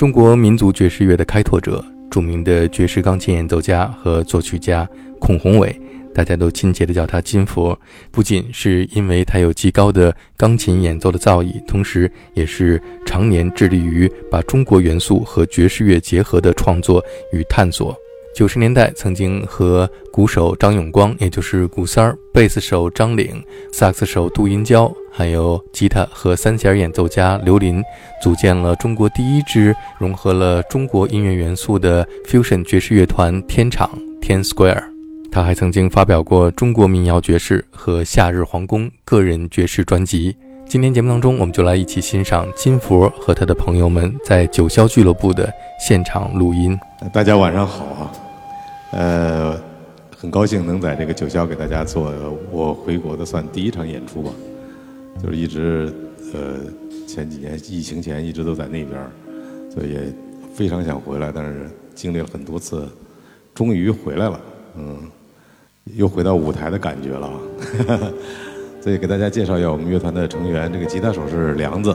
中国民族爵士乐的开拓者，著名的爵士钢琴演奏家和作曲家孔宏伟，大家都亲切地叫他金佛。不仅是因为他有极高的钢琴演奏的造诣，同时也是常年致力于把中国元素和爵士乐结合的创作与探索。九十年代曾经和鼓手张永光，也就是鼓三儿，贝斯手张岭，萨克斯手杜银娇，还有吉他和三弦演奏家刘林，组建了中国第一支融合了中国音乐元素的 fusion 爵士乐团天场 Ten Square。他还曾经发表过中国民谣爵士和夏日皇宫个人爵士专辑。今天节目当中，我们就来一起欣赏金佛和他的朋友们在九霄俱乐部的现场录音。大家晚上好啊！呃，很高兴能在这个九霄给大家做我回国的算第一场演出吧。就是一直呃前几年疫情前一直都在那边，所以也非常想回来，但是经历了很多次，终于回来了。嗯，又回到舞台的感觉了。所以给大家介绍一下我们乐团的成员，这个吉他手是梁子，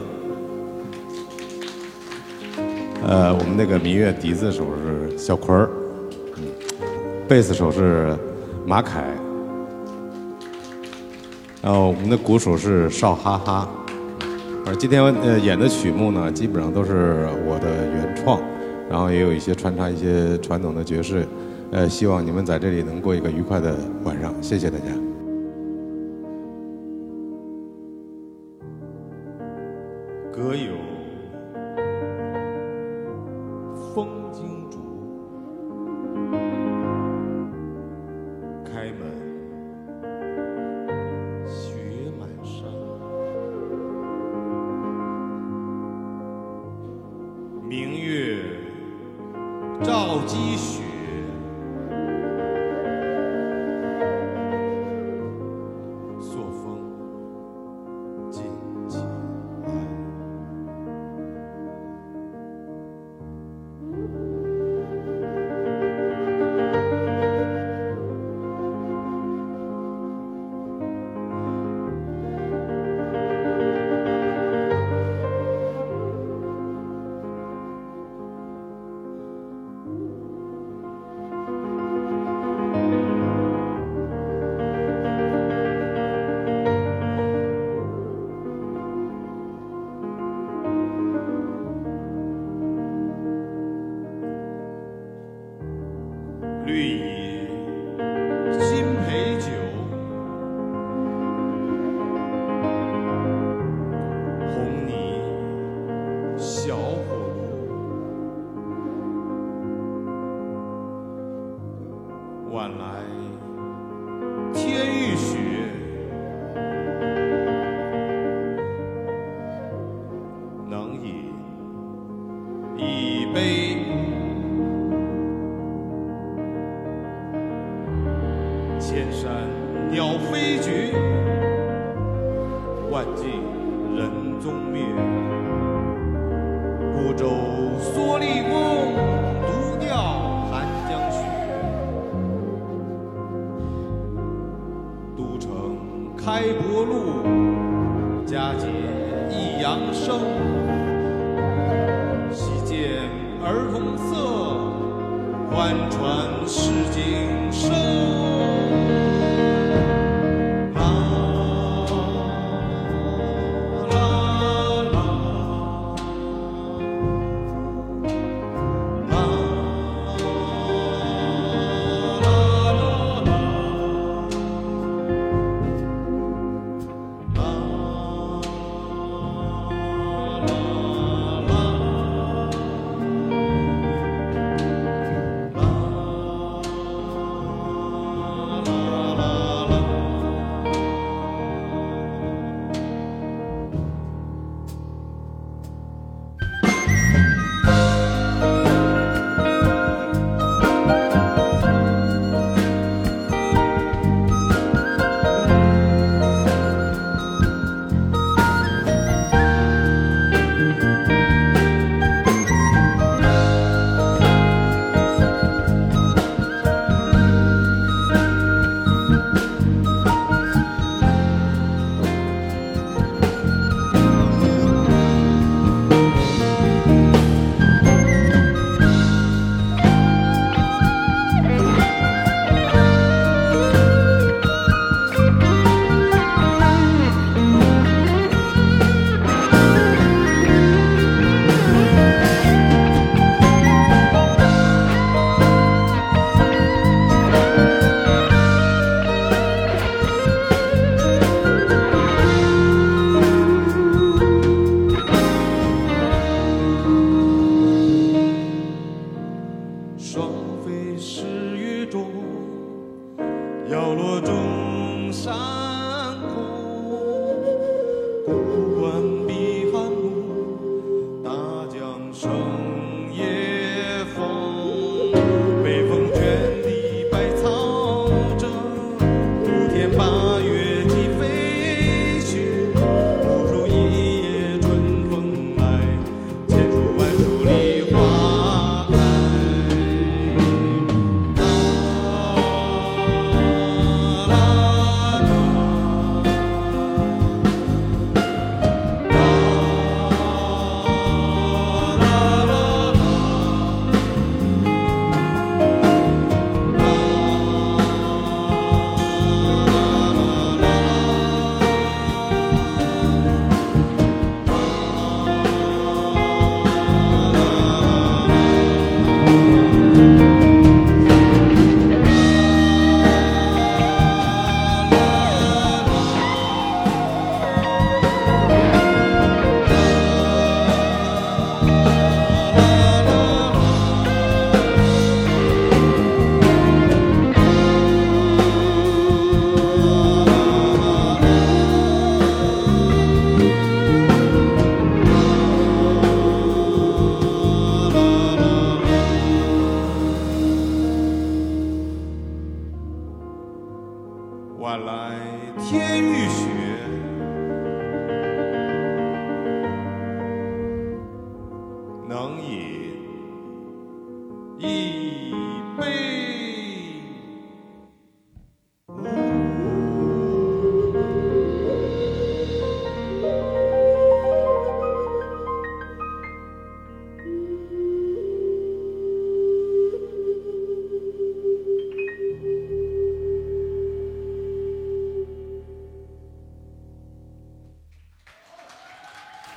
呃，我们那个民乐笛子手是小坤儿，贝斯手是马凯，然后我们的鼓手是邵哈哈，而今天呃演的曲目呢，基本上都是我的原创，然后也有一些穿插一些传统的爵士，呃，希望你们在这里能过一个愉快的晚上，谢谢大家。歌友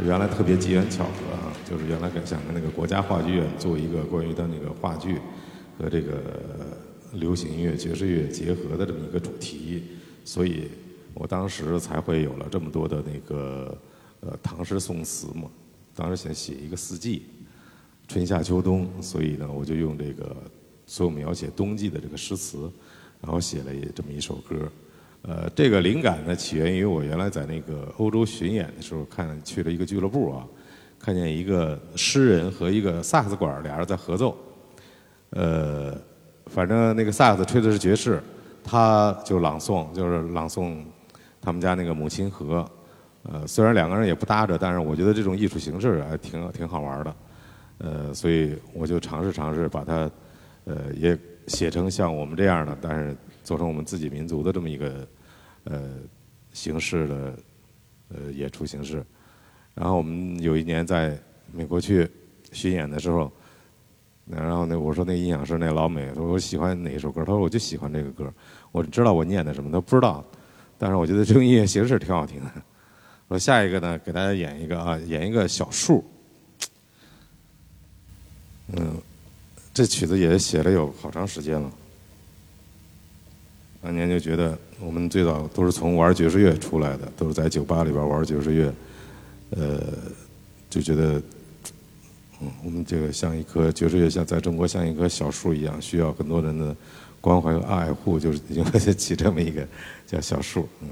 原来特别机缘巧合啊，就是原来跟想跟那个国家话剧院做一个关于他那个话剧和这个流行音乐、爵士乐结合的这么一个主题，所以我当时才会有了这么多的那个呃唐诗宋词嘛。当时想写一个四季，春夏秋冬，所以呢，我就用这个所有描写冬季的这个诗词，然后写了这么一首歌。呃，这个灵感呢起源于我原来在那个欧洲巡演的时候，看去了一个俱乐部啊，看见一个诗人和一个萨克斯管俩人在合奏。呃，反正那个萨克斯吹的是爵士，他就朗诵，就是朗诵他们家那个母亲河。呃，虽然两个人也不搭着，但是我觉得这种艺术形式还挺挺好玩的。呃，所以我就尝试尝试把它，呃，也写成像我们这样的，但是做成我们自己民族的这么一个呃形式的呃演出形式。然后我们有一年在美国去巡演的时候，然后呢，我说那音响师那老美说我喜欢哪一首歌，他说我就喜欢这个歌，我知道我念的什么，他不知道，但是我觉得这种音乐形式挺好听的。我下一个呢，给大家演一个啊，演一个小树。嗯，这曲子也写了有好长时间了。当年就觉得我们最早都是从玩爵士乐出来的，都是在酒吧里边玩爵士乐，呃，就觉得，嗯，我们这个像一棵爵士乐，像在中国像一棵小树一样，需要很多人的关怀和爱护，就是因为 起这么一个叫小树，嗯。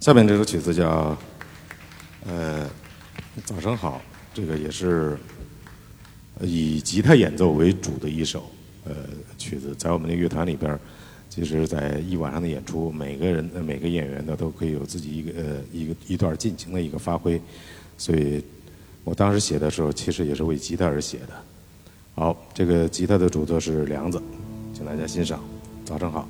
下面这首曲子叫呃早上好，这个也是以吉他演奏为主的一首呃曲子，在我们的乐团里边，其实，在一晚上的演出，每个人呃每个演员呢都可以有自己一个呃一个一段尽情的一个发挥，所以我当时写的时候，其实也是为吉他而写的。好，这个吉他的主奏是梁子，请大家欣赏。早上好。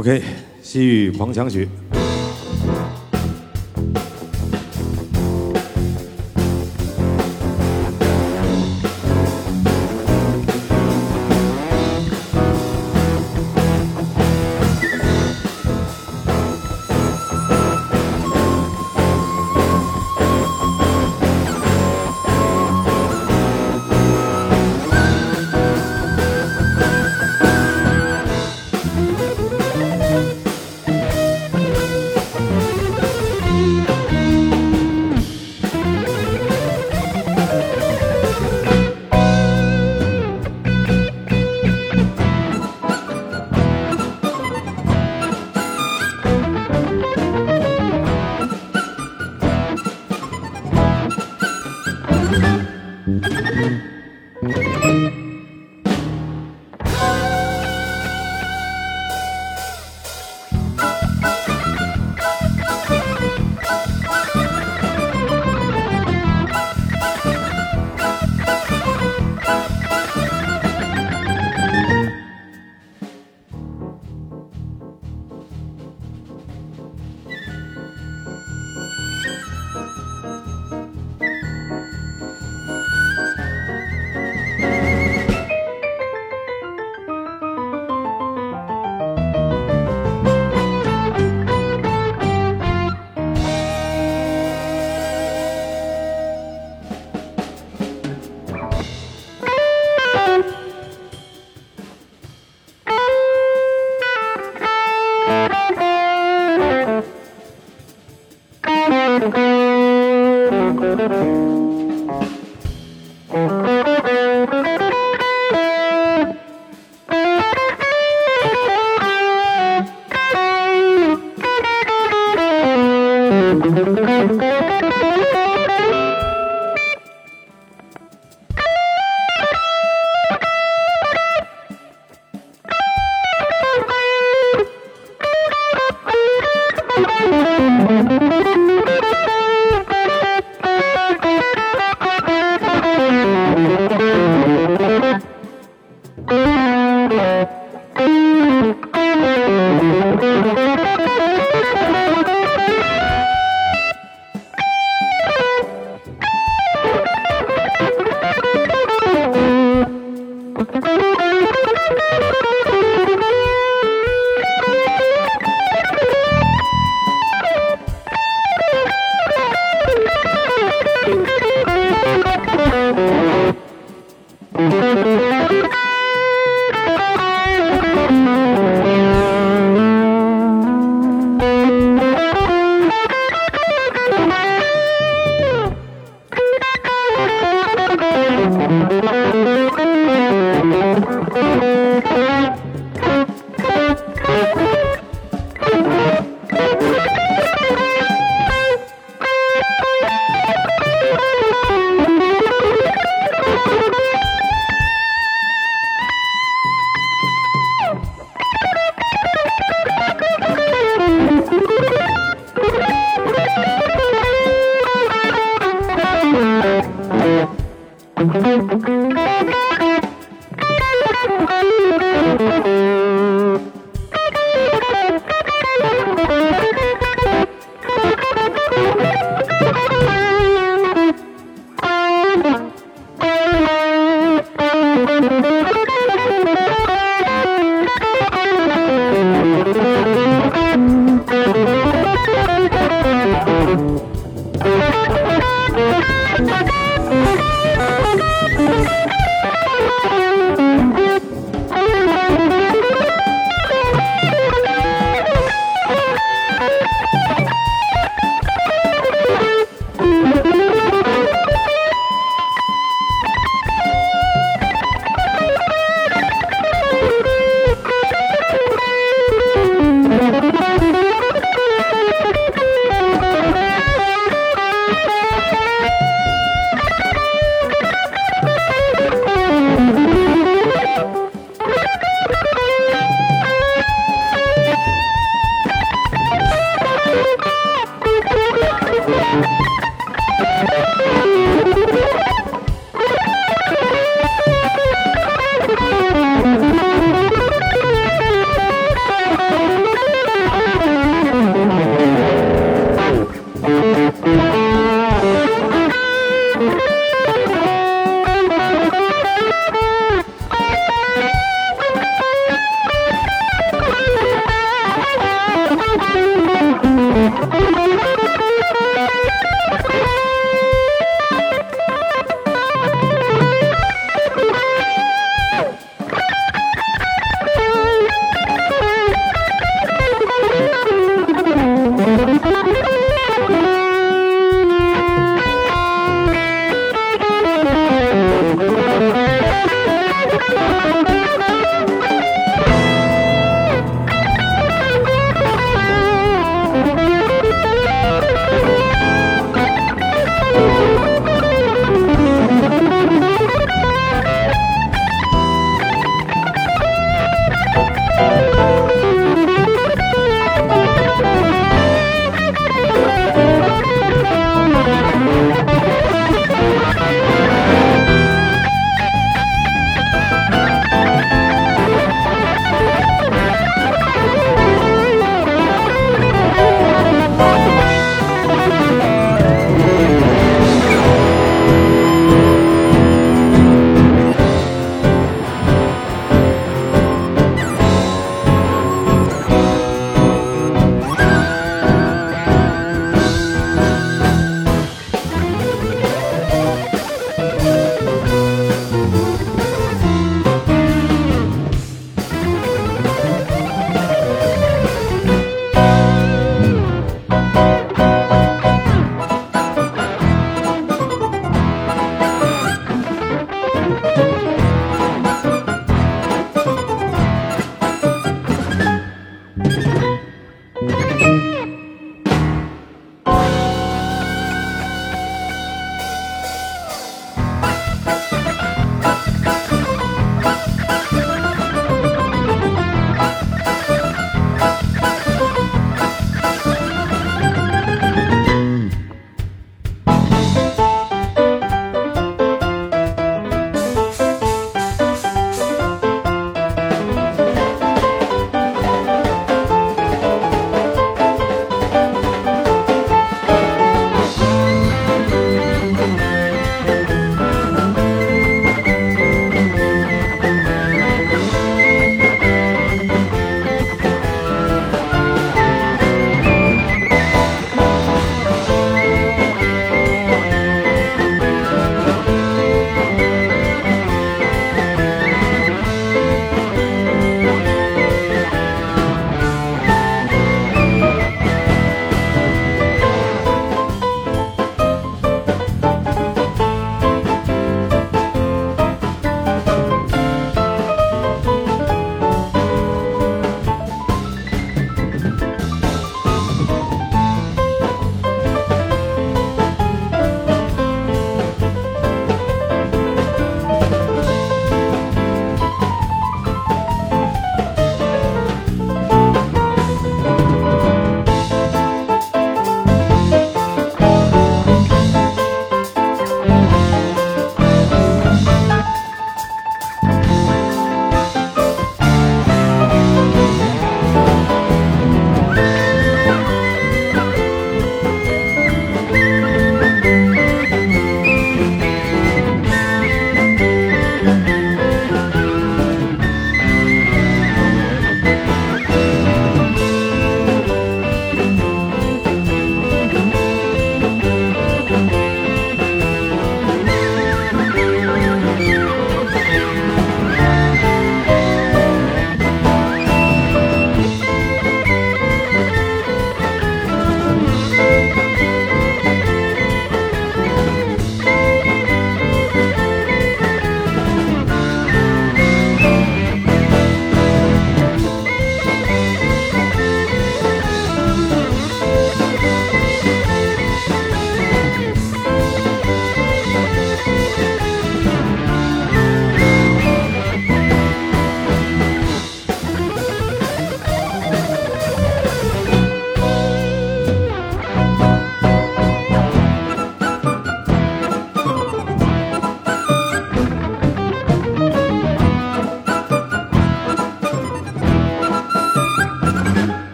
OK，西域狂想曲。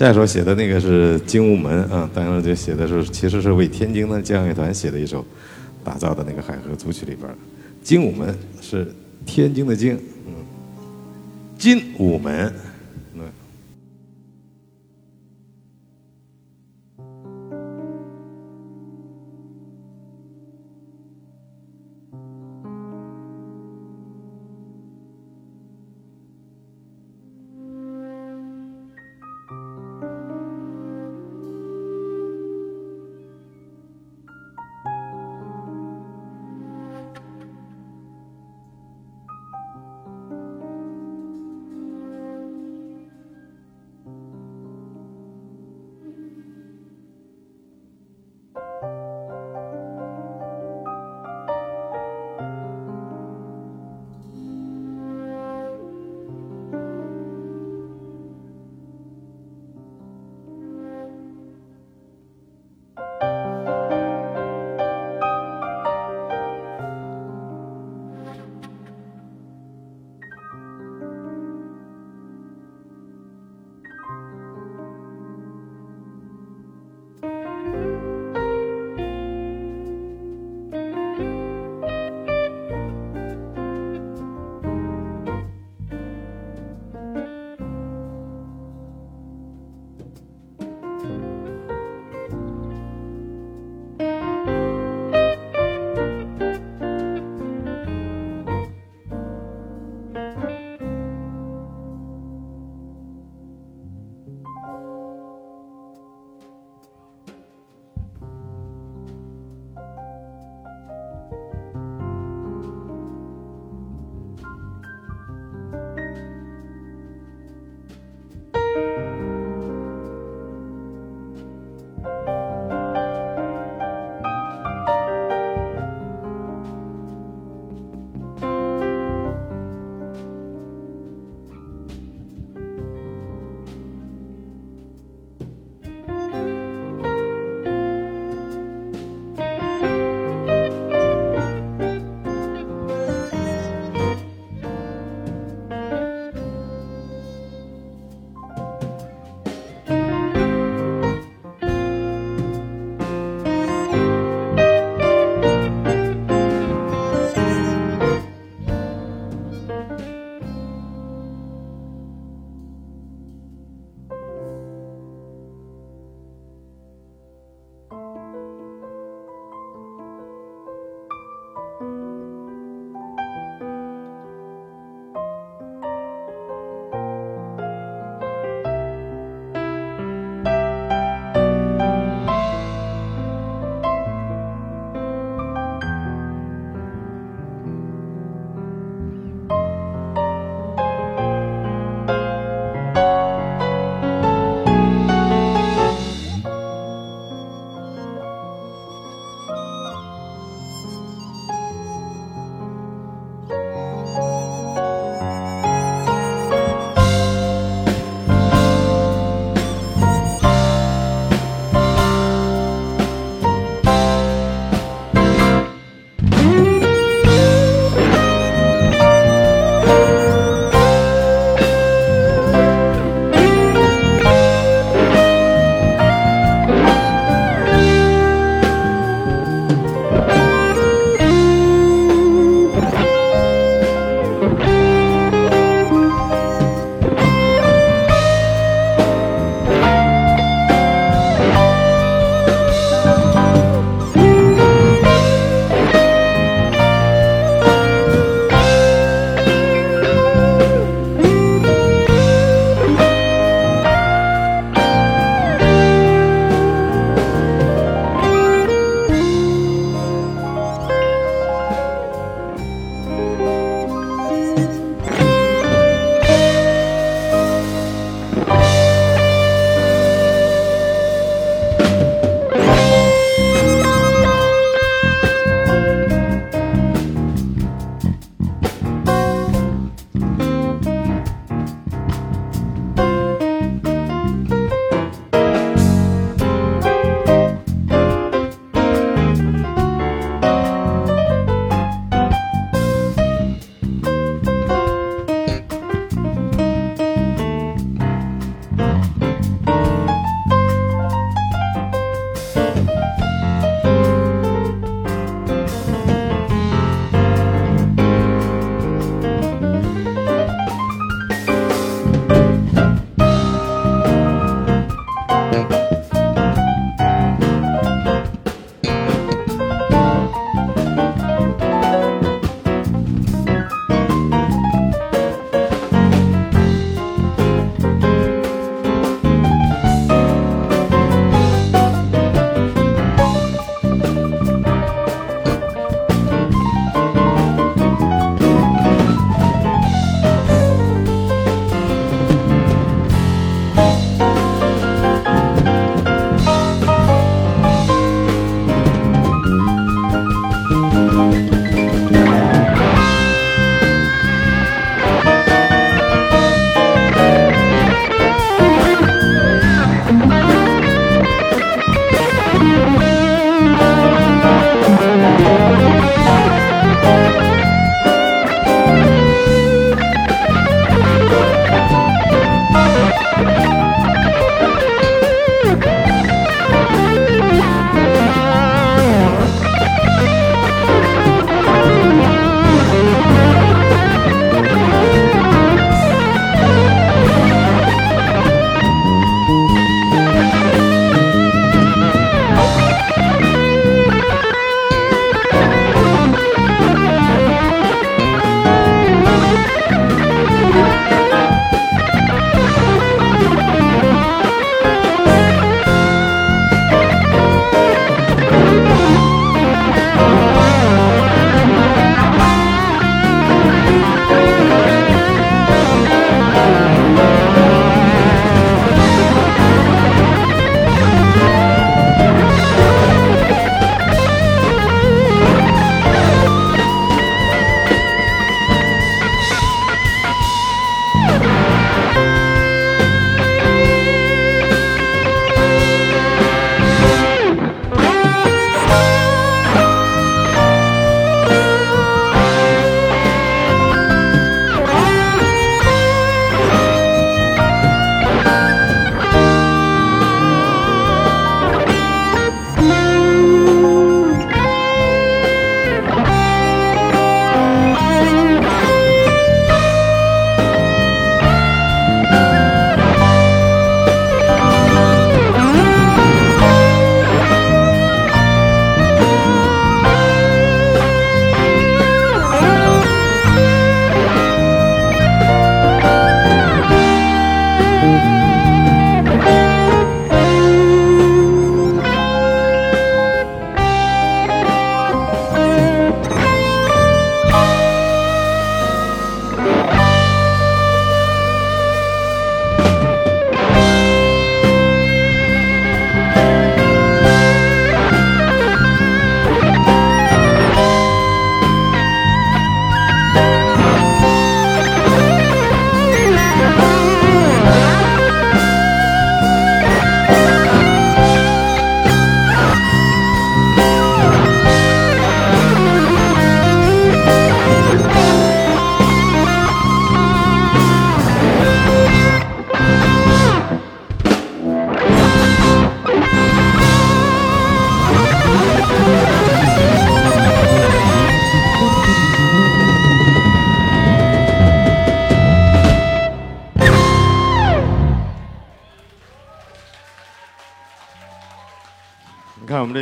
下一首写的那个是《精武门》啊，当时就写的是其实是为天津的交响乐团写的一首打造的那个海河组曲里边儿，《精武门》是天津的精，嗯，金武门，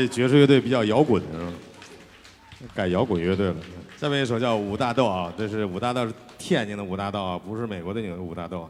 爵士乐队比较摇滚，是吧？改摇滚乐队了。下面一首叫《五大道》啊，这是五大道是天津的五大道啊，不是美国的那个武大道。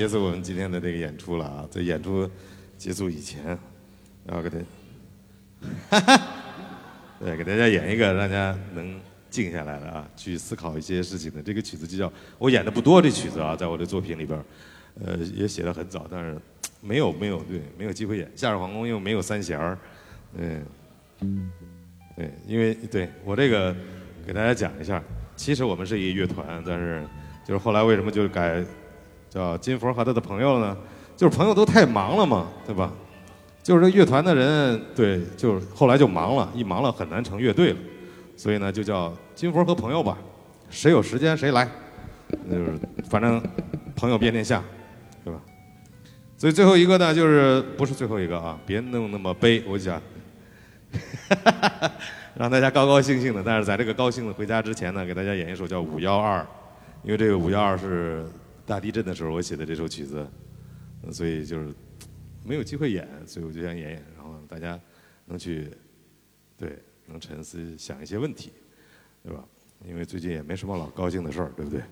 结束我们今天的这个演出了啊！在演出结束以前，然后给他，哈哈，对，给大家演一个让大家能静下来的啊，去思考一些事情的。这个曲子就叫我演的不多，这曲子啊，在我的作品里边，呃，也写的很早，但是没有没有对没有机会演《夏日皇宫》，又没有三弦儿，嗯，对，因为对我这个给大家讲一下。其实我们是一个乐团，但是就是后来为什么就改叫金佛和他的朋友呢？就是朋友都太忙了嘛，对吧？就是这乐团的人，对，就是后来就忙了，一忙了很难成乐队了，所以呢就叫金佛和朋友吧，谁有时间谁来，就是反正朋友遍天下，对吧？所以最后一个呢，就是不是最后一个啊，别弄那么悲，我讲。让大家高高兴兴的，但是在这个高兴的回家之前呢，给大家演一首叫《五幺二》，因为这个五幺二是大地震的时候我写的这首曲子，所以就是没有机会演，所以我就想演演，然后大家能去对能沉思想一些问题，对吧？因为最近也没什么老高兴的事儿，对不对？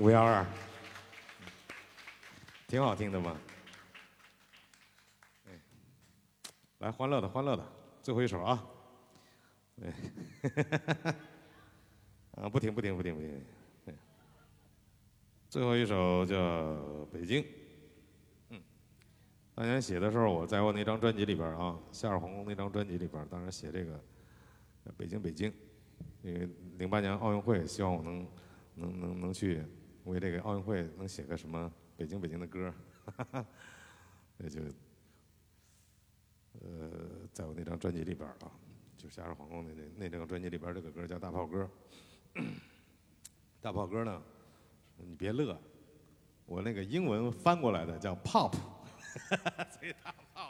五幺二，挺好听的嘛。哎，来，欢乐的，欢乐的，最后一首啊。哎，啊，不停，不停，不停，不停。最后一首叫《北京》。嗯，当年写的时候，我在我那张专辑里边啊，《夏日皇宫》那张专辑里边，当时写这个北京，北京。因为零八年奥运会，希望我能能能能去为这个奥运会能写个什么北京北京的歌儿，那就呃，在我那张专辑里边儿啊，就《夏日皇宫》那那那张专辑里边这个歌叫《大炮歌》。大炮歌呢，你别乐，我那个英文翻过来的叫 pop，所以大炮。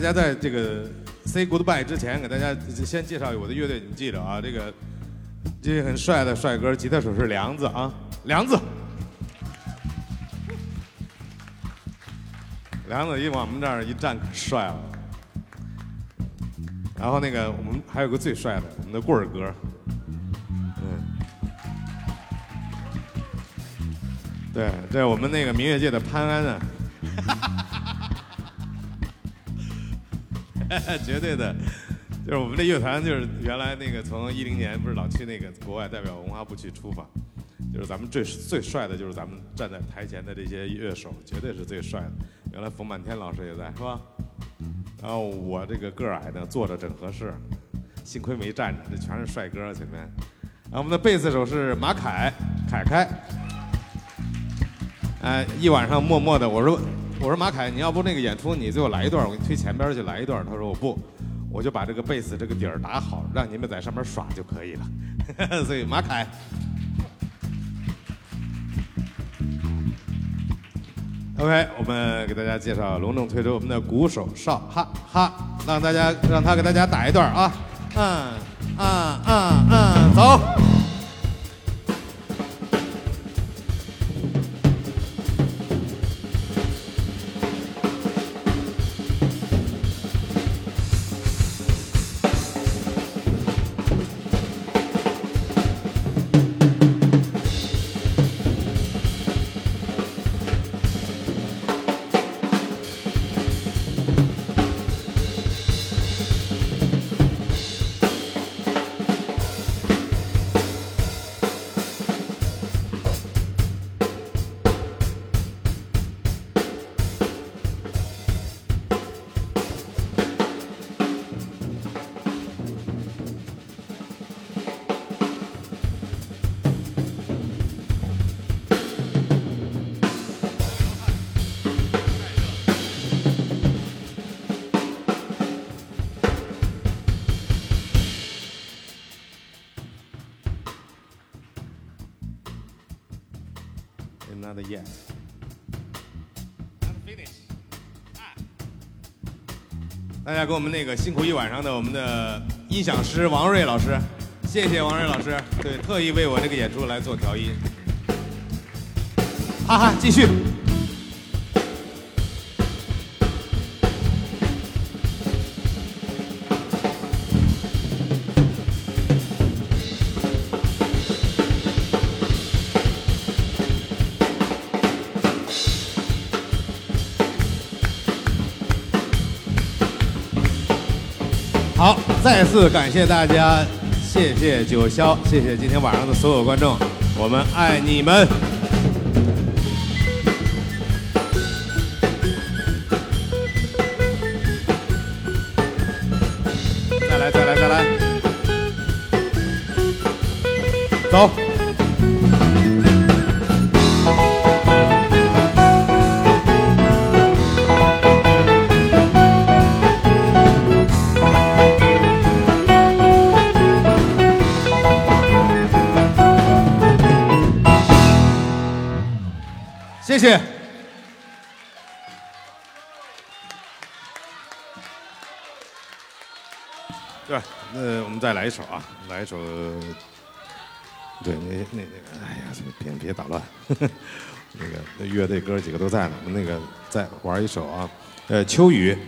大家在这个 say goodbye 之前，给大家先介绍我的乐队，你们记着啊，这个这个很帅的帅哥，吉他手是梁子啊，梁子。梁子一往我们这儿一站，可帅了。然后那个我们还有个最帅的，我们的棍儿哥，嗯，对，这我们那个民乐界的潘安啊，绝对的，就是我们这乐团就是原来那个从一零年不是老去那个国外代表文化部去出访，就是咱们最最帅的就是咱们站在台前的这些乐手，绝对是最帅的。原来冯满天老师也在，是吧？然后我这个个矮的，坐着正合适，幸亏没站着，这全是帅哥前面。然后我们的贝斯手是马凯，凯凯。哎，一晚上默默的，我说我说马凯，你要不那个演出你最后来一段，我给你推前边去来一段。他说我不，我就把这个贝斯这个底儿打好，让你们在上面耍就可以了。所以马凯。OK，我们给大家介绍，隆重推出我们的鼓手邵哈哈，让大家让他给大家打一段啊，嗯嗯嗯嗯，走。给我们那个辛苦一晚上的我们的音响师王瑞老师，谢谢王瑞老师，对，特意为我这个演出来做调音。哈哈，继续。再次感谢大家，谢谢九霄，谢谢今天晚上的所有观众，我们爱你们。再来，再来，再来，走。谢谢。对？那我们再来一首啊，来一首。对，那那那个，哎呀，别别打乱。那个那乐队哥几个都在呢，我们那个再玩一首啊，呃，秋雨。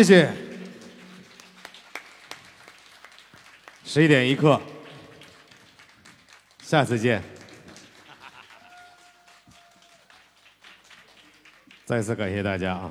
谢谢。十一点一刻，下次见。再次感谢大家啊！